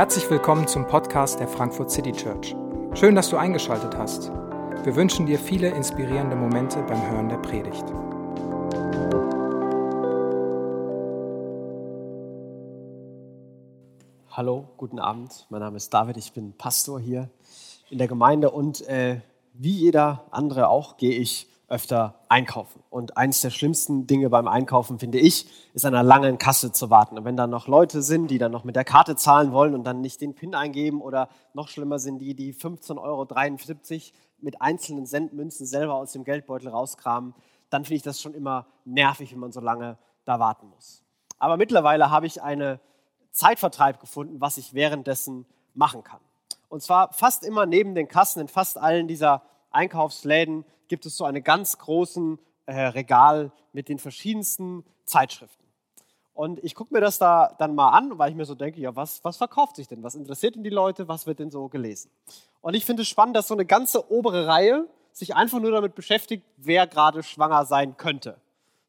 Herzlich willkommen zum Podcast der Frankfurt City Church. Schön, dass du eingeschaltet hast. Wir wünschen dir viele inspirierende Momente beim Hören der Predigt. Hallo, guten Abend. Mein Name ist David, ich bin Pastor hier in der Gemeinde und äh, wie jeder andere auch gehe ich öfter einkaufen. Und eines der schlimmsten Dinge beim Einkaufen, finde ich, ist an einer langen Kasse zu warten. Und wenn da noch Leute sind, die dann noch mit der Karte zahlen wollen und dann nicht den PIN eingeben oder noch schlimmer sind die, die 15,73 Euro mit einzelnen Centmünzen selber aus dem Geldbeutel rauskramen, dann finde ich das schon immer nervig, wenn man so lange da warten muss. Aber mittlerweile habe ich einen Zeitvertreib gefunden, was ich währenddessen machen kann. Und zwar fast immer neben den Kassen in fast allen dieser Einkaufsläden gibt es so einen ganz großen äh, Regal mit den verschiedensten Zeitschriften. Und ich gucke mir das da dann mal an, weil ich mir so denke, ja, was, was verkauft sich denn? Was interessiert denn die Leute? Was wird denn so gelesen? Und ich finde es spannend, dass so eine ganze obere Reihe sich einfach nur damit beschäftigt, wer gerade schwanger sein könnte.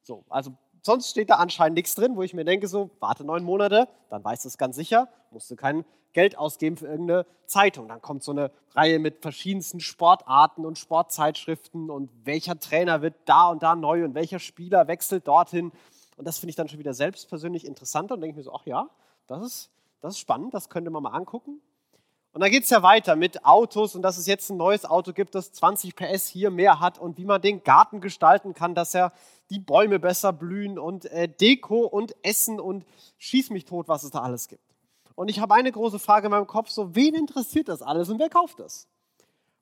So, also sonst steht da anscheinend nichts drin, wo ich mir denke, so, warte neun Monate, dann weißt du es ganz sicher, musst du kein Geld ausgeben für irgendeine Zeitung. Dann kommt so eine Reihe mit verschiedensten Sportarten und Sportzeitschriften und welcher Trainer wird da und da neu und welcher Spieler wechselt dorthin. Und das finde ich dann schon wieder selbst persönlich interessanter und denke mir so, ach ja, das ist, das ist spannend, das könnte man mal angucken. Und dann geht es ja weiter mit Autos und dass es jetzt ein neues Auto gibt, das 20 PS hier mehr hat und wie man den Garten gestalten kann, dass er die Bäume besser blühen und äh, Deko und Essen und schieß mich tot, was es da alles gibt. Und ich habe eine große Frage in meinem Kopf, so wen interessiert das alles und wer kauft das?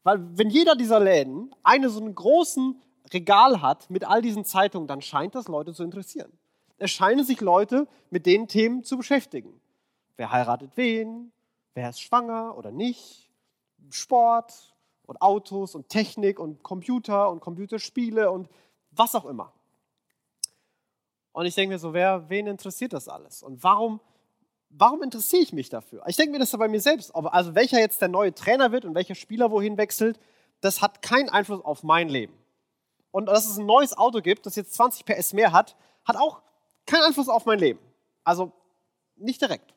Weil wenn jeder dieser Läden eine so einen großen Regal hat mit all diesen Zeitungen, dann scheint das Leute zu interessieren. Es scheinen sich Leute mit den Themen zu beschäftigen. Wer heiratet wen? Wer ist schwanger oder nicht? Sport und Autos und Technik und Computer und Computerspiele und was auch immer. Und ich denke mir so, wer, wen interessiert das alles? Und warum warum interessiere ich mich dafür? Ich denke mir das ja bei mir selbst. Also welcher jetzt der neue Trainer wird und welcher Spieler wohin wechselt, das hat keinen Einfluss auf mein Leben. Und dass es ein neues Auto gibt, das jetzt 20 PS mehr hat, hat auch keinen Einfluss auf mein Leben. Also nicht direkt.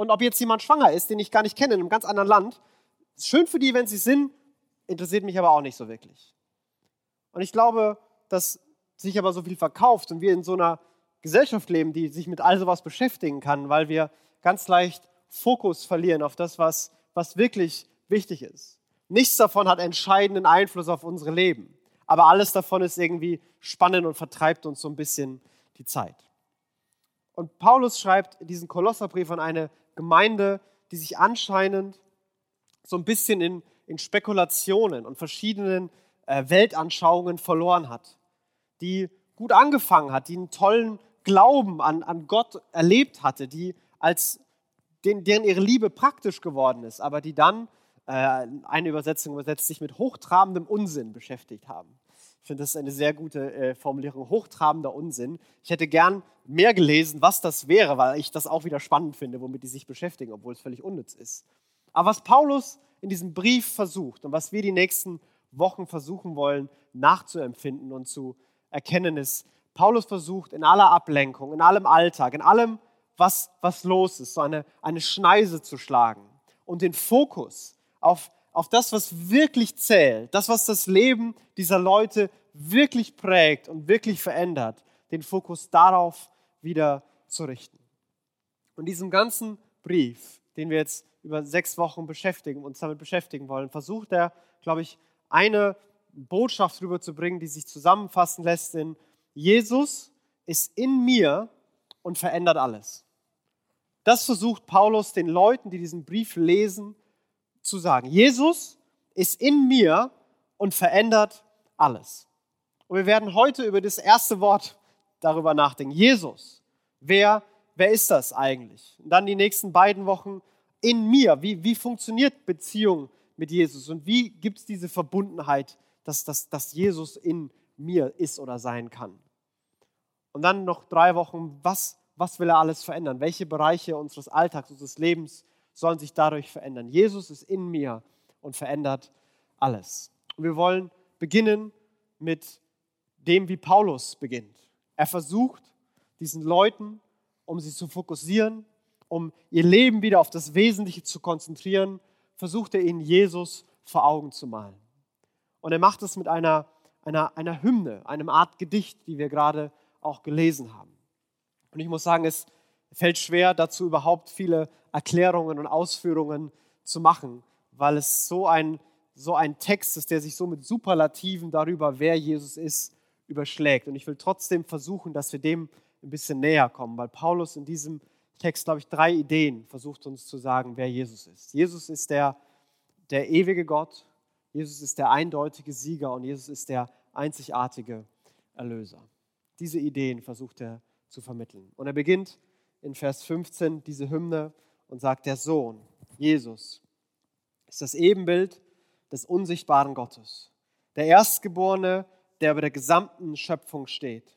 Und ob jetzt jemand schwanger ist, den ich gar nicht kenne, in einem ganz anderen Land, ist schön für die, wenn sie sind, interessiert mich aber auch nicht so wirklich. Und ich glaube, dass sich aber so viel verkauft und wir in so einer Gesellschaft leben, die sich mit all sowas beschäftigen kann, weil wir ganz leicht Fokus verlieren auf das, was, was wirklich wichtig ist. Nichts davon hat entscheidenden Einfluss auf unsere Leben, aber alles davon ist irgendwie spannend und vertreibt uns so ein bisschen die Zeit. Und Paulus schreibt diesen Kolosserbrief an eine Gemeinde, die sich anscheinend so ein bisschen in, in Spekulationen und verschiedenen äh, Weltanschauungen verloren hat, die gut angefangen hat, die einen tollen Glauben an, an Gott erlebt hatte, die als den, deren ihre Liebe praktisch geworden ist, aber die dann, äh, eine Übersetzung übersetzt, sich mit hochtrabendem Unsinn beschäftigt haben. Ich finde, das ist eine sehr gute äh, Formulierung, hochtrabender Unsinn. Ich hätte gern mehr gelesen, was das wäre, weil ich das auch wieder spannend finde, womit die sich beschäftigen, obwohl es völlig unnütz ist. Aber was Paulus in diesem Brief versucht und was wir die nächsten Wochen versuchen wollen nachzuempfinden und zu erkennen, ist, Paulus versucht in aller Ablenkung, in allem Alltag, in allem, was, was los ist, so eine, eine Schneise zu schlagen und den Fokus auf, auf das, was wirklich zählt, das, was das Leben dieser Leute wirklich prägt und wirklich verändert, den Fokus darauf wieder zu richten. Und diesem ganzen Brief, den wir jetzt über sechs Wochen beschäftigen, uns damit beschäftigen wollen, versucht er, glaube ich, eine Botschaft rüberzubringen, die sich zusammenfassen lässt in Jesus ist in mir und verändert alles. Das versucht Paulus den Leuten, die diesen Brief lesen, zu sagen. Jesus ist in mir und verändert alles. Und wir werden heute über das erste Wort darüber nachdenken. Jesus. Wer, wer ist das eigentlich? Und dann die nächsten beiden Wochen in mir. Wie, wie funktioniert Beziehung mit Jesus? Und wie gibt es diese Verbundenheit, dass, dass, dass Jesus in mir ist oder sein kann. Und dann noch drei Wochen, was, was will er alles verändern? Welche Bereiche unseres Alltags, unseres Lebens sollen sich dadurch verändern? Jesus ist in mir und verändert alles. Und wir wollen beginnen mit dem, wie Paulus beginnt. Er versucht, diesen Leuten, um sie zu fokussieren, um ihr Leben wieder auf das Wesentliche zu konzentrieren, versucht er ihnen Jesus vor Augen zu malen. Und er macht es mit einer, einer, einer Hymne, einem Art Gedicht, wie wir gerade auch gelesen haben. Und ich muss sagen, es fällt schwer, dazu überhaupt viele Erklärungen und Ausführungen zu machen, weil es so ein, so ein Text ist, der sich so mit Superlativen darüber, wer Jesus ist, überschlägt. Und ich will trotzdem versuchen, dass wir dem ein bisschen näher kommen, weil Paulus in diesem Text, glaube ich, drei Ideen versucht uns zu sagen, wer Jesus ist. Jesus ist der, der ewige Gott, Jesus ist der eindeutige Sieger und Jesus ist der einzigartige Erlöser. Diese Ideen versucht er zu vermitteln. Und er beginnt in Vers 15 diese Hymne und sagt, der Sohn, Jesus, ist das Ebenbild des unsichtbaren Gottes, der Erstgeborene, der über der gesamten Schöpfung steht.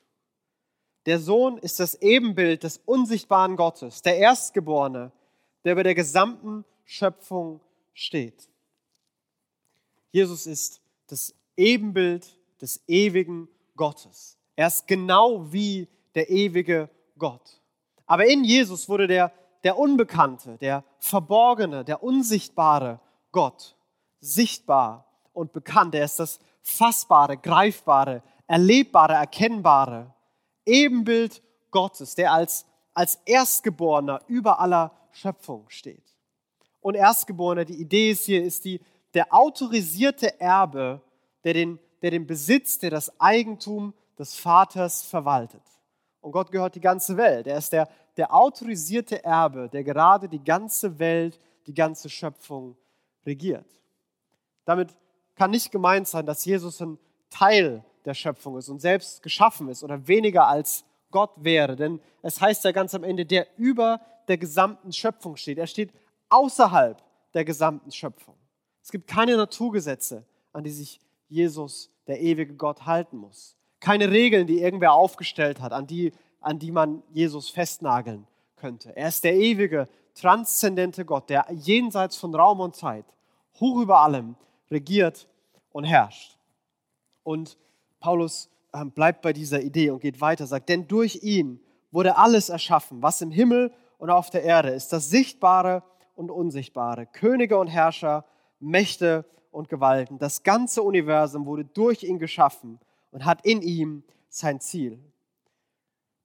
Der Sohn ist das Ebenbild des unsichtbaren Gottes, der Erstgeborene, der über der gesamten Schöpfung steht. Jesus ist das Ebenbild des ewigen Gottes. Er ist genau wie der ewige Gott. Aber in Jesus wurde der, der Unbekannte, der Verborgene, der Unsichtbare Gott sichtbar und bekannt. Er ist das Fassbare, Greifbare, Erlebbare, Erkennbare. Ebenbild Gottes, der als, als Erstgeborener über aller Schöpfung steht. Und Erstgeborener, die Idee ist hier, ist die, der autorisierte Erbe, der den, der den Besitz, der das Eigentum des Vaters verwaltet. Und Gott gehört die ganze Welt. Er ist der, der autorisierte Erbe, der gerade die ganze Welt, die ganze Schöpfung regiert. Damit kann nicht gemeint sein, dass Jesus ein Teil der Schöpfung ist und selbst geschaffen ist oder weniger als Gott wäre. Denn es heißt ja ganz am Ende, der über der gesamten Schöpfung steht. Er steht außerhalb der gesamten Schöpfung. Es gibt keine Naturgesetze, an die sich Jesus, der ewige Gott, halten muss keine Regeln, die irgendwer aufgestellt hat, an die, an die man Jesus festnageln könnte. Er ist der ewige, transzendente Gott, der jenseits von Raum und Zeit, hoch über allem, regiert und herrscht. Und Paulus ähm, bleibt bei dieser Idee und geht weiter, sagt, denn durch ihn wurde alles erschaffen, was im Himmel und auf der Erde ist, das Sichtbare und Unsichtbare, Könige und Herrscher, Mächte und Gewalten. Das ganze Universum wurde durch ihn geschaffen und hat in ihm sein Ziel.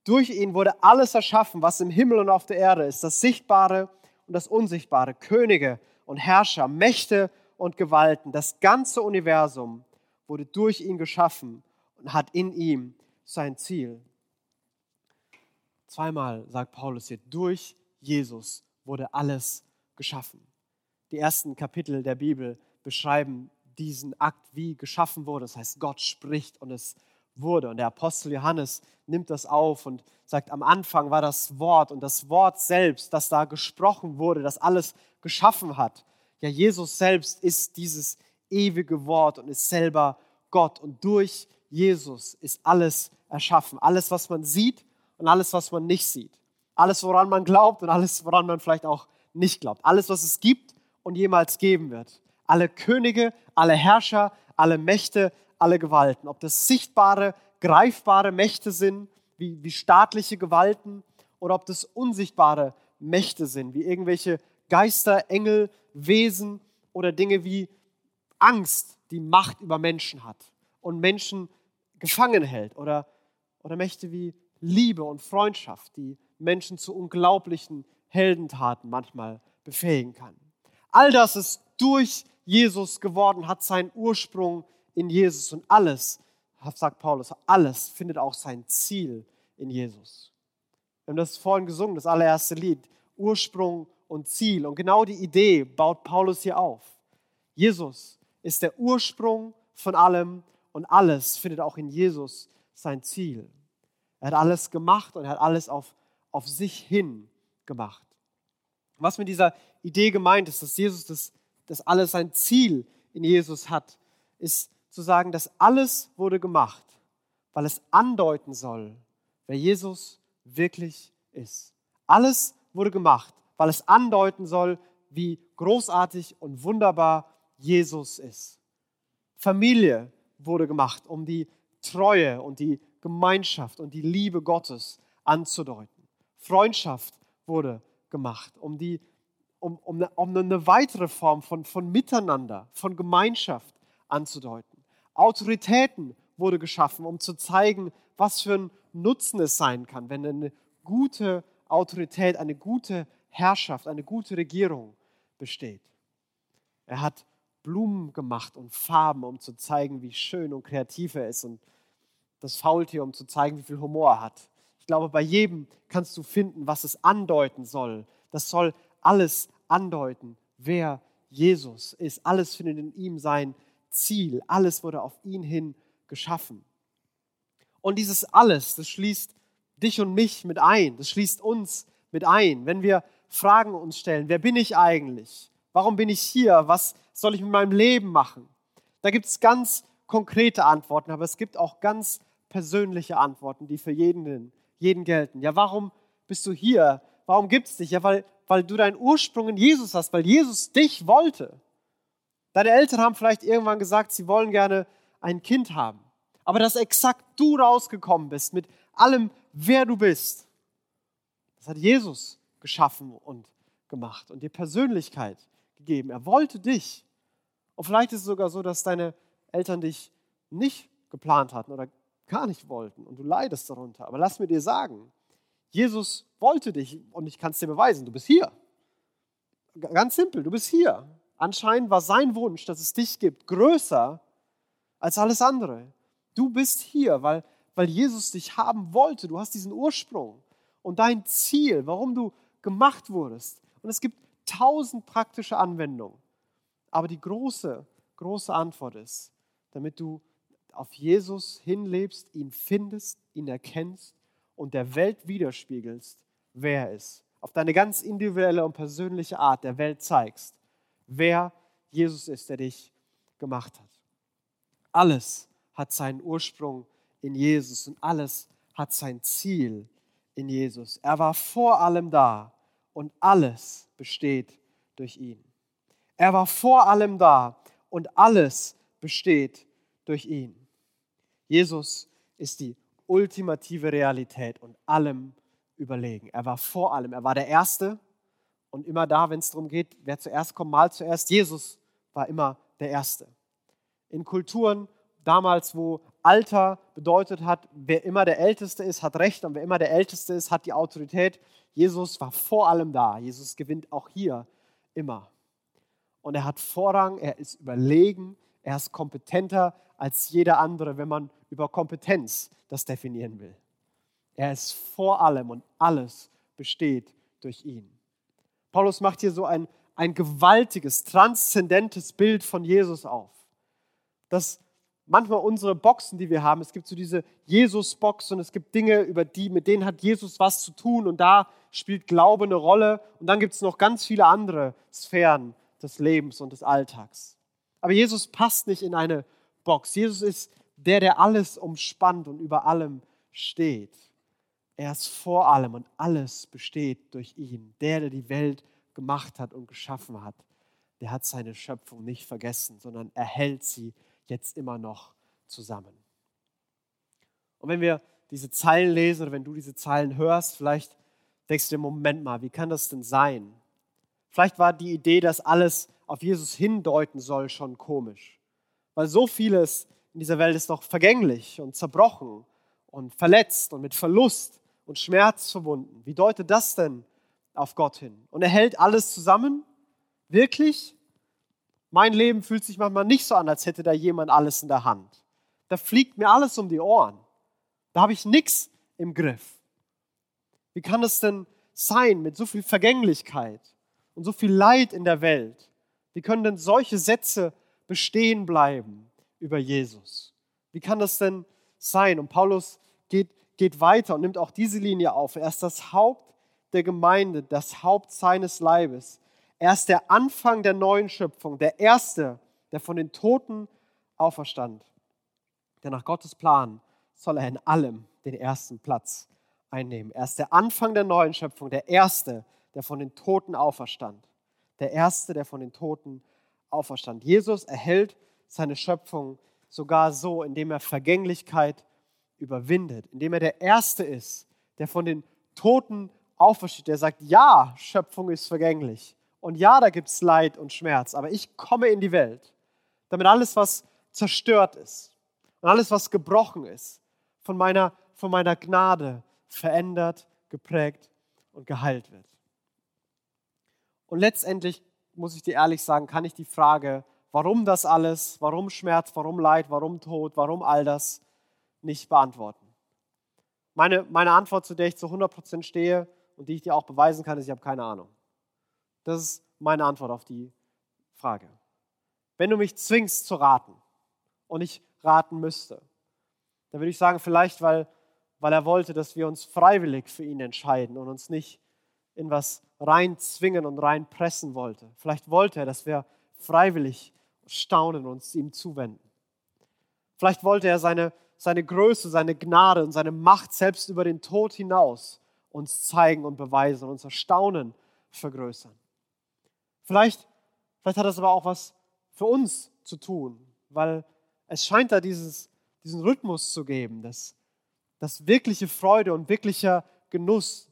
Durch ihn wurde alles erschaffen, was im Himmel und auf der Erde ist, das Sichtbare und das Unsichtbare, Könige und Herrscher, Mächte und Gewalten. Das ganze Universum wurde durch ihn geschaffen und hat in ihm sein Ziel. Zweimal sagt Paulus hier, durch Jesus wurde alles geschaffen. Die ersten Kapitel der Bibel beschreiben diesen Akt, wie geschaffen wurde. Das heißt, Gott spricht und es wurde. Und der Apostel Johannes nimmt das auf und sagt, am Anfang war das Wort und das Wort selbst, das da gesprochen wurde, das alles geschaffen hat. Ja, Jesus selbst ist dieses ewige Wort und ist selber Gott. Und durch Jesus ist alles erschaffen. Alles, was man sieht und alles, was man nicht sieht. Alles, woran man glaubt und alles, woran man vielleicht auch nicht glaubt. Alles, was es gibt und jemals geben wird alle Könige, alle Herrscher, alle Mächte, alle Gewalten. Ob das sichtbare, greifbare Mächte sind, wie, wie staatliche Gewalten, oder ob das unsichtbare Mächte sind, wie irgendwelche Geister, Engel, Wesen oder Dinge wie Angst, die Macht über Menschen hat und Menschen gefangen hält, oder, oder Mächte wie Liebe und Freundschaft, die Menschen zu unglaublichen Heldentaten manchmal befähigen kann. All das ist durch Jesus geworden, hat seinen Ursprung in Jesus und alles, sagt Paulus, alles findet auch sein Ziel in Jesus. Wir haben das vorhin gesungen, das allererste Lied, Ursprung und Ziel. Und genau die Idee baut Paulus hier auf. Jesus ist der Ursprung von allem und alles findet auch in Jesus sein Ziel. Er hat alles gemacht und er hat alles auf, auf sich hin gemacht. Was mit dieser Idee gemeint ist, dass Jesus das dass alles sein Ziel in Jesus hat, ist zu sagen, dass alles wurde gemacht, weil es andeuten soll, wer Jesus wirklich ist. Alles wurde gemacht, weil es andeuten soll, wie großartig und wunderbar Jesus ist. Familie wurde gemacht, um die Treue und die Gemeinschaft und die Liebe Gottes anzudeuten. Freundschaft wurde gemacht, um, die, um, um, eine, um eine weitere Form von, von Miteinander, von Gemeinschaft anzudeuten. Autoritäten wurde geschaffen, um zu zeigen, was für ein Nutzen es sein kann, wenn eine gute Autorität, eine gute Herrschaft, eine gute Regierung besteht. Er hat Blumen gemacht und Farben, um zu zeigen, wie schön und kreativ er ist und das Faultier, um zu zeigen, wie viel Humor er hat. Ich glaube, bei jedem kannst du finden, was es andeuten soll. Das soll alles andeuten, wer Jesus ist. Alles findet in ihm sein Ziel. Alles wurde auf ihn hin geschaffen. Und dieses alles, das schließt dich und mich mit ein. Das schließt uns mit ein. Wenn wir Fragen uns stellen, wer bin ich eigentlich? Warum bin ich hier? Was soll ich mit meinem Leben machen? Da gibt es ganz konkrete Antworten, aber es gibt auch ganz persönliche Antworten, die für jeden, jeden gelten. Ja, warum bist du hier? Warum gibt es dich? Ja, weil, weil du deinen Ursprung in Jesus hast, weil Jesus dich wollte. Deine Eltern haben vielleicht irgendwann gesagt, sie wollen gerne ein Kind haben. Aber dass exakt du rausgekommen bist mit allem, wer du bist, das hat Jesus geschaffen und gemacht und dir Persönlichkeit gegeben. Er wollte dich. Und vielleicht ist es sogar so, dass deine Eltern dich nicht geplant hatten oder gar nicht wollten und du leidest darunter. Aber lass mir dir sagen, Jesus wollte dich und ich kann es dir beweisen, du bist hier. Ganz simpel, du bist hier. Anscheinend war sein Wunsch, dass es dich gibt, größer als alles andere. Du bist hier, weil, weil Jesus dich haben wollte. Du hast diesen Ursprung und dein Ziel, warum du gemacht wurdest. Und es gibt tausend praktische Anwendungen. Aber die große, große Antwort ist, damit du auf Jesus hinlebst, ihn findest, ihn erkennst und der Welt widerspiegelst, wer er ist. Auf deine ganz individuelle und persönliche Art der Welt zeigst, wer Jesus ist, der dich gemacht hat. Alles hat seinen Ursprung in Jesus und alles hat sein Ziel in Jesus. Er war vor allem da und alles besteht durch ihn. Er war vor allem da und alles besteht durch ihn. Jesus ist die ultimative Realität und allem überlegen. Er war vor allem, er war der Erste und immer da, wenn es darum geht, wer zuerst kommt, mal zuerst. Jesus war immer der Erste. In Kulturen damals, wo Alter bedeutet hat, wer immer der Älteste ist, hat Recht und wer immer der Älteste ist, hat die Autorität. Jesus war vor allem da. Jesus gewinnt auch hier immer. Und er hat Vorrang, er ist überlegen, er ist kompetenter als jeder andere, wenn man über Kompetenz das definieren will. Er ist vor allem und alles besteht durch ihn. Paulus macht hier so ein, ein gewaltiges, transzendentes Bild von Jesus auf. Das manchmal unsere Boxen, die wir haben, es gibt so diese Jesus-Box und es gibt Dinge, über die, mit denen hat Jesus was zu tun und da spielt Glaube eine Rolle. Und dann gibt es noch ganz viele andere Sphären des Lebens und des Alltags. Aber Jesus passt nicht in eine Box. Jesus ist der, der alles umspannt und über allem steht. Er ist vor allem und alles besteht durch ihn. Der, der die Welt gemacht hat und geschaffen hat, der hat seine Schöpfung nicht vergessen, sondern erhält sie jetzt immer noch zusammen. Und wenn wir diese Zeilen lesen oder wenn du diese Zeilen hörst, vielleicht denkst du dir, Moment mal, wie kann das denn sein? Vielleicht war die Idee, dass alles auf Jesus hindeuten soll, schon komisch. Weil so vieles in dieser Welt ist doch vergänglich und zerbrochen und verletzt und mit Verlust und Schmerz verbunden. Wie deutet das denn auf Gott hin? Und er hält alles zusammen? Wirklich? Mein Leben fühlt sich manchmal nicht so an, als hätte da jemand alles in der Hand. Da fliegt mir alles um die Ohren. Da habe ich nichts im Griff. Wie kann es denn sein mit so viel Vergänglichkeit und so viel Leid in der Welt? Wie können denn solche Sätze bestehen bleiben über Jesus? Wie kann das denn sein? Und Paulus geht, geht weiter und nimmt auch diese Linie auf. Er ist das Haupt der Gemeinde, das Haupt seines Leibes. Er ist der Anfang der neuen Schöpfung, der Erste, der von den Toten auferstand. Denn nach Gottes Plan soll er in allem den ersten Platz einnehmen. Er ist der Anfang der neuen Schöpfung, der Erste, der von den Toten auferstand. Der Erste, der von den Toten auferstand. Jesus erhält seine Schöpfung sogar so, indem er Vergänglichkeit überwindet, indem er der Erste ist, der von den Toten aufersteht, der sagt, ja, Schöpfung ist vergänglich. Und ja, da gibt es Leid und Schmerz, aber ich komme in die Welt, damit alles, was zerstört ist und alles, was gebrochen ist, von meiner, von meiner Gnade verändert, geprägt und geheilt wird. Und letztendlich, muss ich dir ehrlich sagen, kann ich die Frage, warum das alles, warum Schmerz, warum Leid, warum Tod, warum all das nicht beantworten. Meine, meine Antwort, zu der ich zu 100% stehe und die ich dir auch beweisen kann, ist, ich habe keine Ahnung. Das ist meine Antwort auf die Frage. Wenn du mich zwingst zu raten und ich raten müsste, dann würde ich sagen, vielleicht, weil, weil er wollte, dass wir uns freiwillig für ihn entscheiden und uns nicht in was reinzwingen und reinpressen wollte. Vielleicht wollte er, dass wir freiwillig staunen und uns ihm zuwenden. Vielleicht wollte er seine, seine Größe, seine Gnade und seine Macht selbst über den Tod hinaus uns zeigen und beweisen und unser Staunen vergrößern. Vielleicht, vielleicht hat das aber auch was für uns zu tun, weil es scheint da dieses, diesen Rhythmus zu geben, dass, dass wirkliche Freude und wirklicher Genuss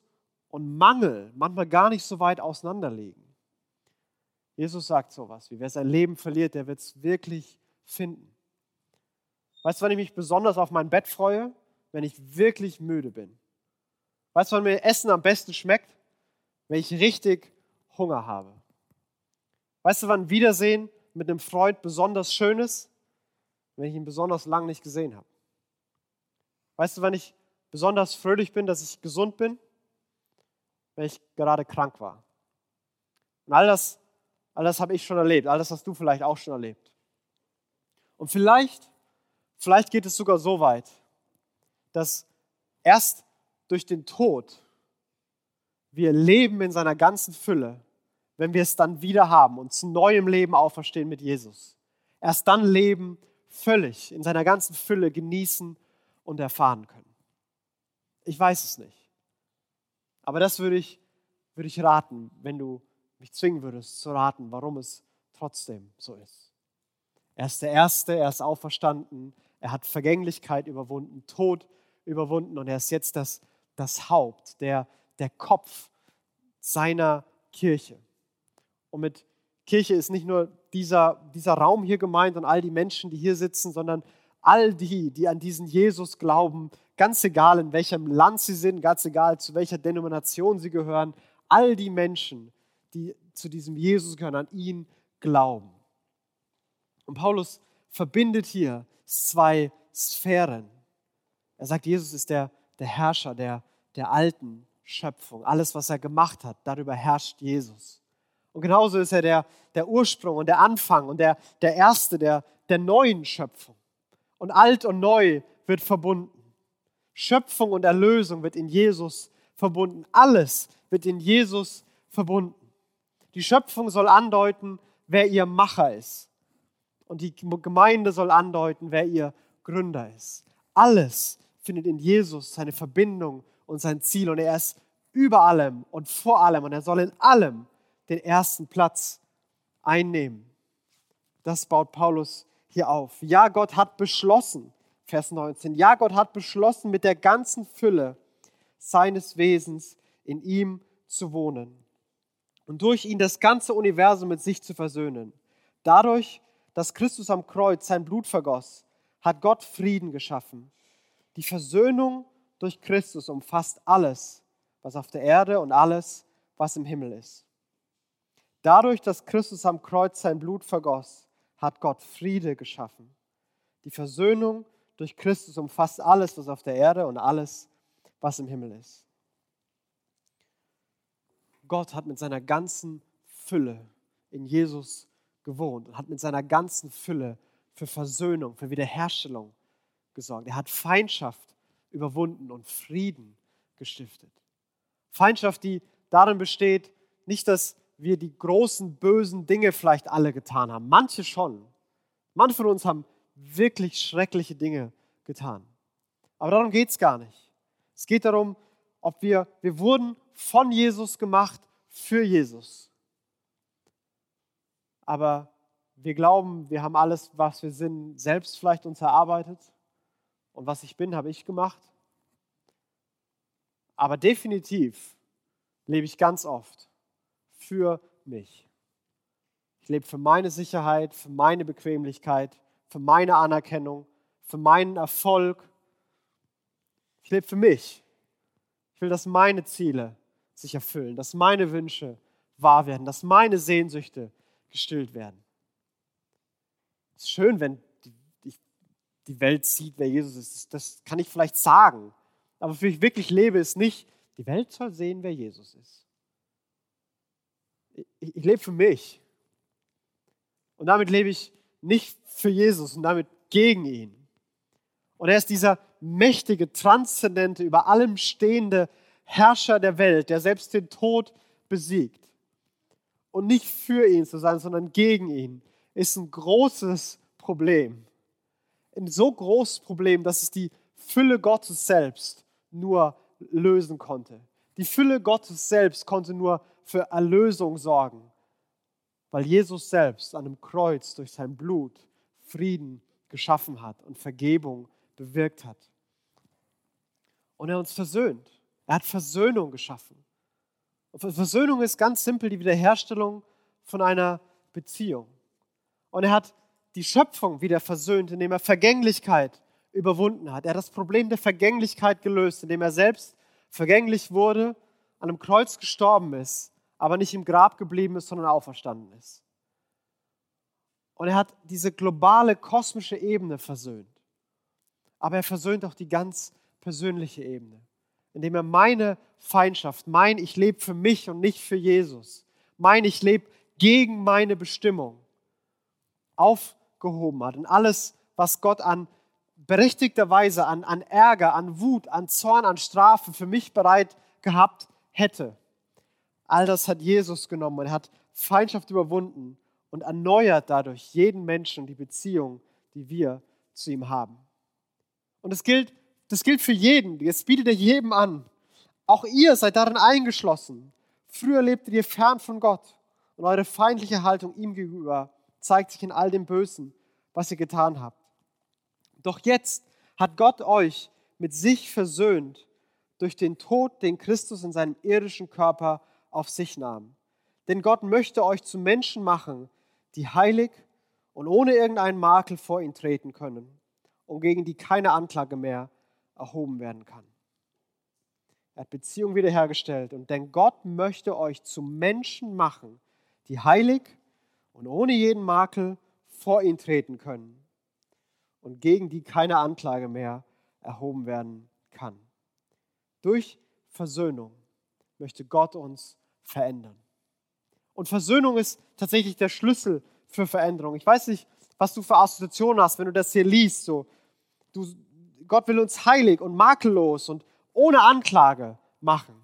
und Mangel manchmal gar nicht so weit auseinander liegen. Jesus sagt sowas, wie wer sein Leben verliert, der wird es wirklich finden. Weißt du, wann ich mich besonders auf mein Bett freue? Wenn ich wirklich müde bin. Weißt du, wann mir Essen am besten schmeckt? Wenn ich richtig Hunger habe. Weißt du, wann Wiedersehen mit einem Freund besonders schön ist? Wenn ich ihn besonders lang nicht gesehen habe. Weißt du, wann ich besonders fröhlich bin, dass ich gesund bin? Wenn ich gerade krank war. Und all das All das habe ich schon erlebt, all das hast du vielleicht auch schon erlebt. Und vielleicht, vielleicht geht es sogar so weit, dass erst durch den Tod wir leben in seiner ganzen Fülle, wenn wir es dann wieder haben und zu neuem Leben auferstehen mit Jesus. Erst dann Leben völlig in seiner ganzen Fülle genießen und erfahren können. Ich weiß es nicht. Aber das würde ich, würde ich raten, wenn du mich zwingen würdest zu raten, warum es trotzdem so ist. Er ist der Erste, er ist auferstanden, er hat Vergänglichkeit überwunden, Tod überwunden und er ist jetzt das, das Haupt, der, der Kopf seiner Kirche. Und mit Kirche ist nicht nur dieser, dieser Raum hier gemeint und all die Menschen, die hier sitzen, sondern all die, die an diesen Jesus glauben, ganz egal in welchem Land sie sind, ganz egal zu welcher Denomination sie gehören, all die Menschen, die zu diesem Jesus gehören, an ihn glauben. Und Paulus verbindet hier zwei Sphären. Er sagt, Jesus ist der, der Herrscher der, der alten Schöpfung. Alles, was er gemacht hat, darüber herrscht Jesus. Und genauso ist er der, der Ursprung und der Anfang und der, der Erste der, der neuen Schöpfung. Und alt und neu wird verbunden. Schöpfung und Erlösung wird in Jesus verbunden. Alles wird in Jesus verbunden. Die Schöpfung soll andeuten, wer ihr Macher ist. Und die Gemeinde soll andeuten, wer ihr Gründer ist. Alles findet in Jesus seine Verbindung und sein Ziel. Und er ist über allem und vor allem. Und er soll in allem den ersten Platz einnehmen. Das baut Paulus hier auf. Ja, Gott hat beschlossen, Vers 19, ja, Gott hat beschlossen, mit der ganzen Fülle seines Wesens in ihm zu wohnen und durch ihn das ganze Universum mit sich zu versöhnen. Dadurch, dass Christus am Kreuz sein Blut vergoss, hat Gott Frieden geschaffen. Die Versöhnung durch Christus umfasst alles, was auf der Erde und alles, was im Himmel ist. Dadurch, dass Christus am Kreuz sein Blut vergoss, hat Gott Friede geschaffen. Die Versöhnung durch Christus umfasst alles, was auf der Erde und alles, was im Himmel ist. Gott hat mit seiner ganzen Fülle in Jesus gewohnt und hat mit seiner ganzen Fülle für Versöhnung, für Wiederherstellung gesorgt. Er hat Feindschaft überwunden und Frieden gestiftet. Feindschaft, die darin besteht, nicht, dass wir die großen bösen Dinge vielleicht alle getan haben. Manche schon. Manche von uns haben wirklich schreckliche Dinge getan. Aber darum geht es gar nicht. Es geht darum, ob wir, wir wurden von Jesus gemacht, für Jesus. Aber wir glauben, wir haben alles, was wir sind, selbst vielleicht uns erarbeitet. Und was ich bin, habe ich gemacht. Aber definitiv lebe ich ganz oft für mich. Ich lebe für meine Sicherheit, für meine Bequemlichkeit, für meine Anerkennung, für meinen Erfolg. Ich lebe für mich. Ich will, dass meine Ziele sich erfüllen, dass meine Wünsche wahr werden, dass meine Sehnsüchte gestillt werden. Es ist schön, wenn die, Welt sieht, wer Jesus ist. Das, das kann ich vielleicht sagen. Aber für ich wirklich lebe, ist nicht, die Welt soll sehen, wer Jesus ist. Ich, ich lebe für mich. Und damit lebe ich nicht für Jesus und damit gegen ihn. Und er ist dieser mächtige, transzendente, über allem stehende Herrscher der Welt, der selbst den Tod besiegt. Und nicht für ihn zu sein, sondern gegen ihn, ist ein großes Problem. Ein so großes Problem, dass es die Fülle Gottes selbst nur lösen konnte. Die Fülle Gottes selbst konnte nur für Erlösung sorgen, weil Jesus selbst an dem Kreuz durch sein Blut Frieden geschaffen hat und Vergebung bewirkt hat. Und er uns versöhnt. Er hat Versöhnung geschaffen. Und Versöhnung ist ganz simpel die Wiederherstellung von einer Beziehung. Und er hat die Schöpfung wieder versöhnt, indem er Vergänglichkeit überwunden hat. Er hat das Problem der Vergänglichkeit gelöst, indem er selbst vergänglich wurde, an einem Kreuz gestorben ist, aber nicht im Grab geblieben ist, sondern auferstanden ist. Und er hat diese globale kosmische Ebene versöhnt. Aber er versöhnt auch die ganz persönliche Ebene, indem er meine Feindschaft, mein Ich lebe für mich und nicht für Jesus, mein Ich lebe gegen meine Bestimmung aufgehoben hat. Und alles, was Gott an berechtigter Weise, an, an Ärger, an Wut, an Zorn, an Strafe für mich bereit gehabt hätte, all das hat Jesus genommen und hat Feindschaft überwunden und erneuert dadurch jeden Menschen die Beziehung, die wir zu ihm haben. Und das gilt, das gilt für jeden, das bietet er jedem an. Auch ihr seid darin eingeschlossen. Früher lebtet ihr fern von Gott und eure feindliche Haltung ihm gegenüber zeigt sich in all dem Bösen, was ihr getan habt. Doch jetzt hat Gott euch mit sich versöhnt durch den Tod, den Christus in seinem irdischen Körper auf sich nahm. Denn Gott möchte euch zu Menschen machen, die heilig und ohne irgendeinen Makel vor ihn treten können und gegen die keine Anklage mehr erhoben werden kann. Er hat Beziehung wiederhergestellt und denn Gott möchte euch zu Menschen machen, die heilig und ohne jeden Makel vor ihn treten können und gegen die keine Anklage mehr erhoben werden kann. Durch Versöhnung möchte Gott uns verändern. Und Versöhnung ist tatsächlich der Schlüssel für Veränderung. Ich weiß nicht, was du für Assoziationen hast, wenn du das hier liest. So, du, Gott will uns heilig und makellos und ohne Anklage machen.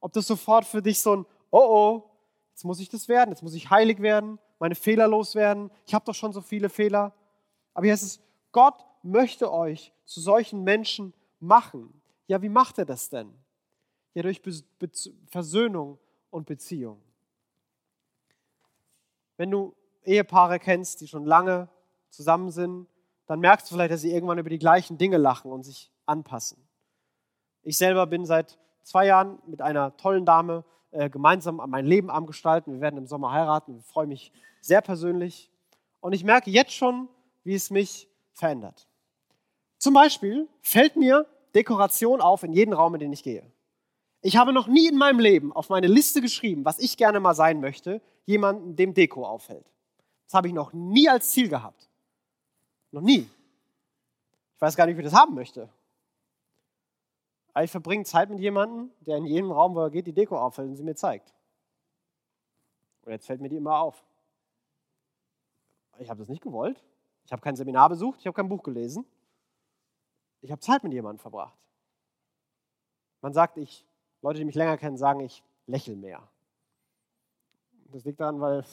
Ob das sofort für dich so ein, oh oh, jetzt muss ich das werden, jetzt muss ich heilig werden, meine Fehler loswerden, ich habe doch schon so viele Fehler. Aber hier ist es, Gott möchte euch zu solchen Menschen machen. Ja, wie macht er das denn? Ja, durch Be Be Versöhnung und Beziehung. Wenn du Ehepaare kennst, die schon lange zusammen sind, dann merkst du vielleicht, dass sie irgendwann über die gleichen Dinge lachen und sich anpassen. Ich selber bin seit zwei Jahren mit einer tollen Dame äh, gemeinsam mein Leben am Gestalten. Wir werden im Sommer heiraten. Ich freue mich sehr persönlich. Und ich merke jetzt schon, wie es mich verändert. Zum Beispiel fällt mir Dekoration auf in jeden Raum, in den ich gehe. Ich habe noch nie in meinem Leben auf meine Liste geschrieben, was ich gerne mal sein möchte, jemanden, dem Deko auffällt. Das habe ich noch nie als Ziel gehabt. Noch nie. Ich weiß gar nicht, wie ich das haben möchte. Aber ich verbringe Zeit mit jemandem, der in jedem Raum, wo er geht, die Deko auffällt und sie mir zeigt. Und jetzt fällt mir die immer auf. Ich habe das nicht gewollt. Ich habe kein Seminar besucht, ich habe kein Buch gelesen. Ich habe Zeit mit jemandem verbracht. Man sagt, ich, Leute, die mich länger kennen, sagen, ich lächle mehr. Das liegt daran, weil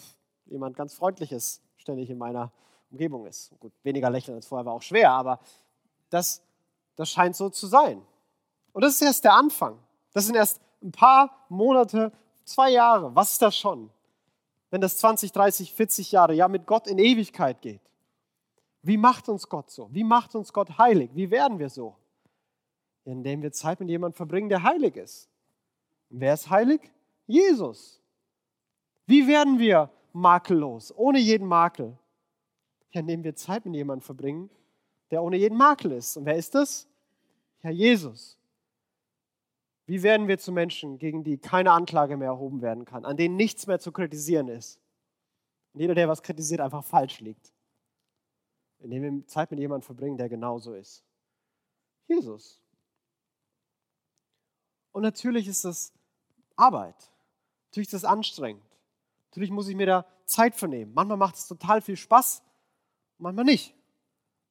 jemand ganz Freundliches ständig in meiner Umgebung ist. Gut, weniger lächeln als vorher war auch schwer, aber das, das scheint so zu sein. Und das ist erst der Anfang. Das sind erst ein paar Monate, zwei Jahre. Was ist das schon? Wenn das 20, 30, 40 Jahre ja mit Gott in Ewigkeit geht. Wie macht uns Gott so? Wie macht uns Gott heilig? Wie werden wir so? Indem wir Zeit mit jemandem verbringen, der heilig ist. Wer ist heilig? Jesus. Wie werden wir makellos, ohne jeden Makel? Ja, indem wir Zeit mit jemandem verbringen, der ohne jeden Makel ist. Und wer ist das? Ja, Jesus. Wie werden wir zu Menschen, gegen die keine Anklage mehr erhoben werden kann, an denen nichts mehr zu kritisieren ist? Und jeder, der was kritisiert, einfach falsch liegt. Indem wir Zeit mit jemandem verbringen, der genauso ist. Jesus. Und natürlich ist das Arbeit. Natürlich ist das anstrengend. Natürlich muss ich mir da Zeit vernehmen. Manchmal macht es total viel Spaß, manchmal nicht.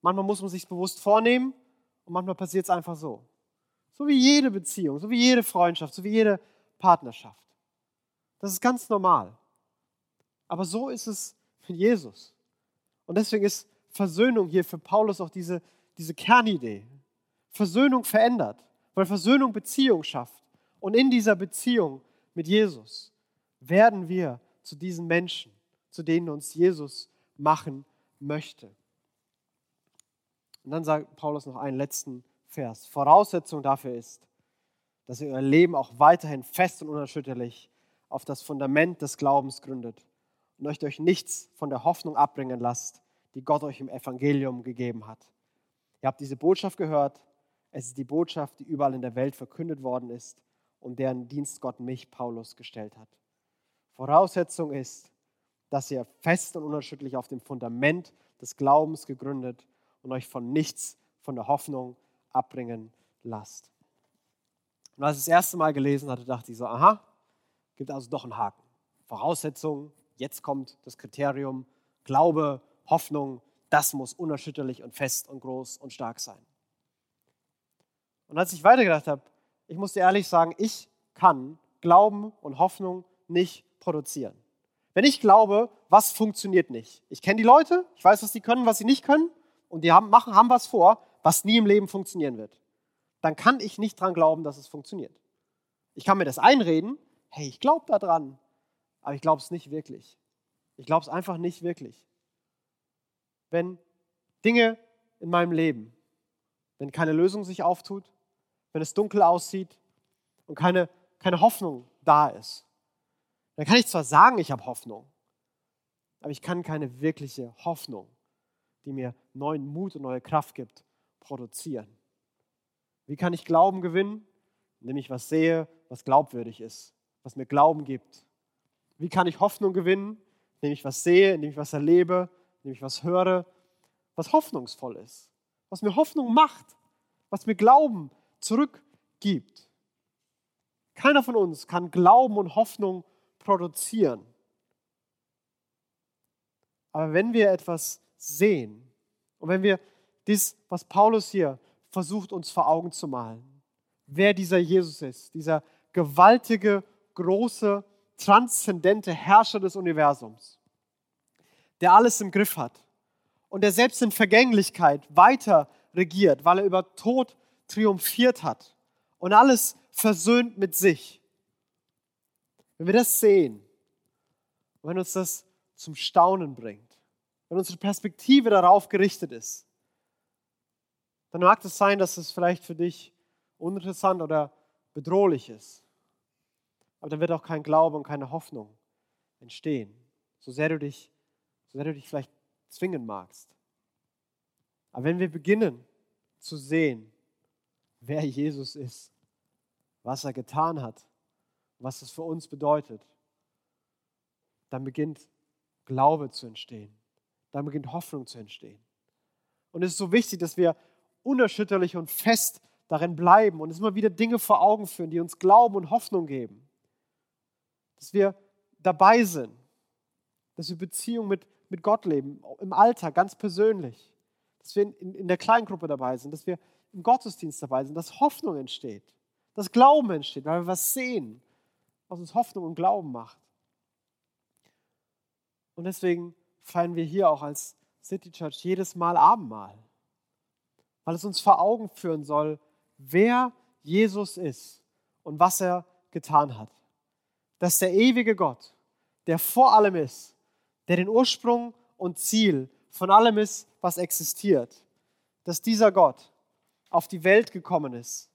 Manchmal muss man sich bewusst vornehmen und manchmal passiert es einfach so. So wie jede Beziehung, so wie jede Freundschaft, so wie jede Partnerschaft. Das ist ganz normal. Aber so ist es mit Jesus. Und deswegen ist Versöhnung hier für Paulus auch diese, diese Kernidee. Versöhnung verändert, weil Versöhnung Beziehung schafft. Und in dieser Beziehung mit Jesus werden wir zu diesen Menschen, zu denen uns Jesus machen möchte. Und dann sagt Paulus noch einen letzten Vers. Voraussetzung dafür ist, dass ihr euer Leben auch weiterhin fest und unerschütterlich auf das Fundament des Glaubens gründet und euch durch nichts von der Hoffnung abbringen lasst, die Gott euch im Evangelium gegeben hat. Ihr habt diese Botschaft gehört. Es ist die Botschaft, die überall in der Welt verkündet worden ist und deren Dienst Gott mich, Paulus, gestellt hat. Voraussetzung ist, dass ihr fest und unerschütterlich auf dem Fundament des Glaubens gegründet und euch von nichts von der Hoffnung abbringen lasst. Und als ich das erste Mal gelesen hatte, dachte ich so, aha, gibt also doch einen Haken. Voraussetzung, jetzt kommt das Kriterium, Glaube, Hoffnung, das muss unerschütterlich und fest und groß und stark sein. Und als ich weitergedacht habe, ich muss dir ehrlich sagen, ich kann Glauben und Hoffnung nicht produzieren. Wenn ich glaube, was funktioniert nicht. Ich kenne die Leute, ich weiß, was sie können, was sie nicht können, und die haben, machen, haben was vor, was nie im Leben funktionieren wird. Dann kann ich nicht dran glauben, dass es funktioniert. Ich kann mir das einreden, hey, ich glaube daran, aber ich glaube es nicht wirklich. Ich glaube es einfach nicht wirklich. Wenn Dinge in meinem Leben, wenn keine Lösung sich auftut, wenn es dunkel aussieht und keine, keine Hoffnung da ist, dann kann ich zwar sagen, ich habe Hoffnung, aber ich kann keine wirkliche Hoffnung, die mir neuen Mut und neue Kraft gibt, produzieren. Wie kann ich Glauben gewinnen? Indem ich was sehe, was glaubwürdig ist, was mir Glauben gibt. Wie kann ich Hoffnung gewinnen? Indem ich was sehe, indem ich was erlebe, indem ich was höre, was hoffnungsvoll ist, was mir Hoffnung macht, was mir Glauben zurückgibt. Keiner von uns kann Glauben und Hoffnung produzieren. Aber wenn wir etwas sehen und wenn wir das, was Paulus hier versucht uns vor Augen zu malen, wer dieser Jesus ist, dieser gewaltige, große, transzendente Herrscher des Universums, der alles im Griff hat und der selbst in Vergänglichkeit weiter regiert, weil er über Tod triumphiert hat und alles versöhnt mit sich. Wenn wir das sehen, wenn uns das zum Staunen bringt, wenn unsere Perspektive darauf gerichtet ist, dann mag es sein, dass es vielleicht für dich uninteressant oder bedrohlich ist. Aber dann wird auch kein Glaube und keine Hoffnung entstehen, so sehr du dich, so sehr du dich vielleicht zwingen magst. Aber wenn wir beginnen zu sehen, wer Jesus ist, was er getan hat, was es für uns bedeutet, dann beginnt Glaube zu entstehen. Dann beginnt Hoffnung zu entstehen. Und es ist so wichtig, dass wir unerschütterlich und fest darin bleiben und uns immer wieder Dinge vor Augen führen, die uns Glauben und Hoffnung geben. Dass wir dabei sind, dass wir Beziehung mit, mit Gott leben, im Alltag, ganz persönlich. Dass wir in, in der Kleingruppe dabei sind, dass wir im Gottesdienst dabei sind, dass Hoffnung entsteht, dass Glauben entsteht, weil wir was sehen, was uns Hoffnung und Glauben macht. Und deswegen feiern wir hier auch als City Church jedes Mal Abendmahl, weil es uns vor Augen führen soll, wer Jesus ist und was er getan hat. Dass der ewige Gott, der vor allem ist, der den Ursprung und Ziel von allem ist, was existiert, dass dieser Gott auf die Welt gekommen ist,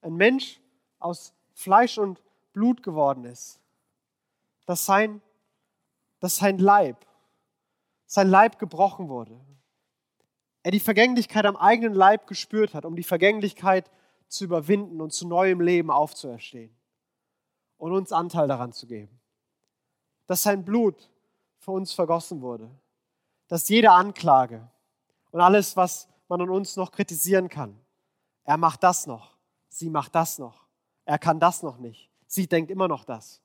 ein Mensch aus Fleisch und Blut geworden ist, dass sein, dass sein Leib, sein Leib gebrochen wurde. Er die Vergänglichkeit am eigenen Leib gespürt hat, um die Vergänglichkeit zu überwinden und zu neuem Leben aufzuerstehen und uns Anteil daran zu geben. Dass sein Blut für uns vergossen wurde. Dass jede Anklage und alles, was man an uns noch kritisieren kann, er macht das noch, sie macht das noch, er kann das noch nicht, sie denkt immer noch das.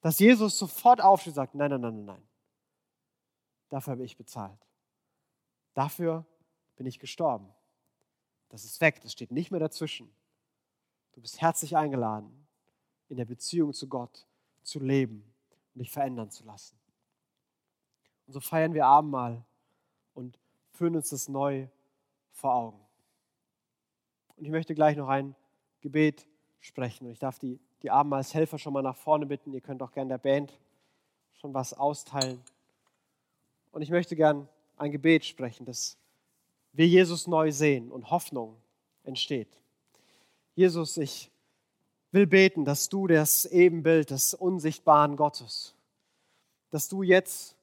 Dass Jesus sofort aufsteht und sagt, nein, nein, nein, nein, nein. Dafür habe ich bezahlt. Dafür bin ich gestorben. Das ist weg, das steht nicht mehr dazwischen. Du bist herzlich eingeladen, in der Beziehung zu Gott zu leben und dich verändern zu lassen. Und so feiern wir Abendmahl und führen uns das neu vor Augen. Und ich möchte gleich noch ein Gebet sprechen. Und ich darf die, die Abendmahlshelfer schon mal nach vorne bitten. Ihr könnt auch gerne der Band schon was austeilen. Und ich möchte gern ein Gebet sprechen, dass wir Jesus neu sehen und Hoffnung entsteht. Jesus, ich will beten, dass du das Ebenbild des unsichtbaren Gottes, dass du jetzt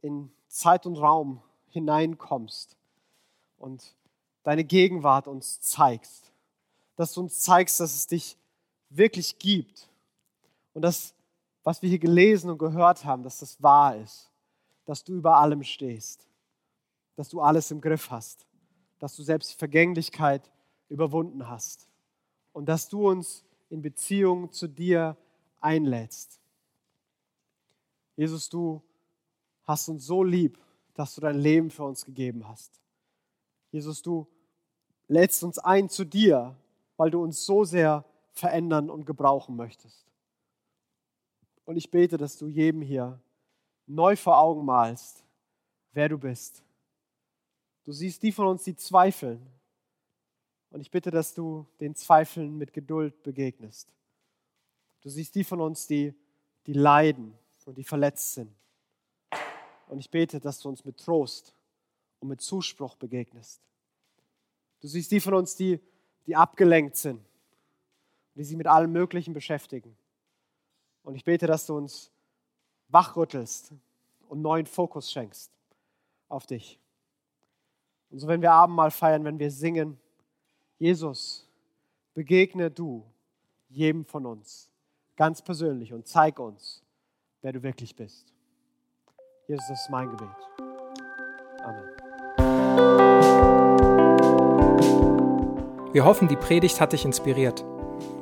in Zeit und Raum hineinkommst und deine Gegenwart uns zeigst, dass du uns zeigst, dass es dich wirklich gibt und dass, was wir hier gelesen und gehört haben, dass das wahr ist, dass du über allem stehst, dass du alles im Griff hast, dass du selbst die Vergänglichkeit überwunden hast und dass du uns in Beziehung zu dir einlädst. Jesus, du hast uns so lieb, dass du dein Leben für uns gegeben hast. Jesus, du lädst uns ein zu dir, weil du uns so sehr verändern und gebrauchen möchtest. Und ich bete, dass du jedem hier neu vor Augen malst, wer du bist. Du siehst die von uns, die zweifeln, und ich bitte, dass du den Zweifeln mit Geduld begegnest. Du siehst die von uns, die, die leiden und die verletzt sind. Und ich bete, dass du uns mit Trost und mit Zuspruch begegnest. Du siehst die von uns, die, die abgelenkt sind, die sich mit allem Möglichen beschäftigen. Und ich bete, dass du uns wachrüttelst und neuen Fokus schenkst auf dich. Und so, wenn wir Abendmahl feiern, wenn wir singen, Jesus, begegne du jedem von uns ganz persönlich und zeig uns, wer du wirklich bist. Jesus, das ist mein Gebet. Amen. Wir hoffen, die Predigt hat dich inspiriert.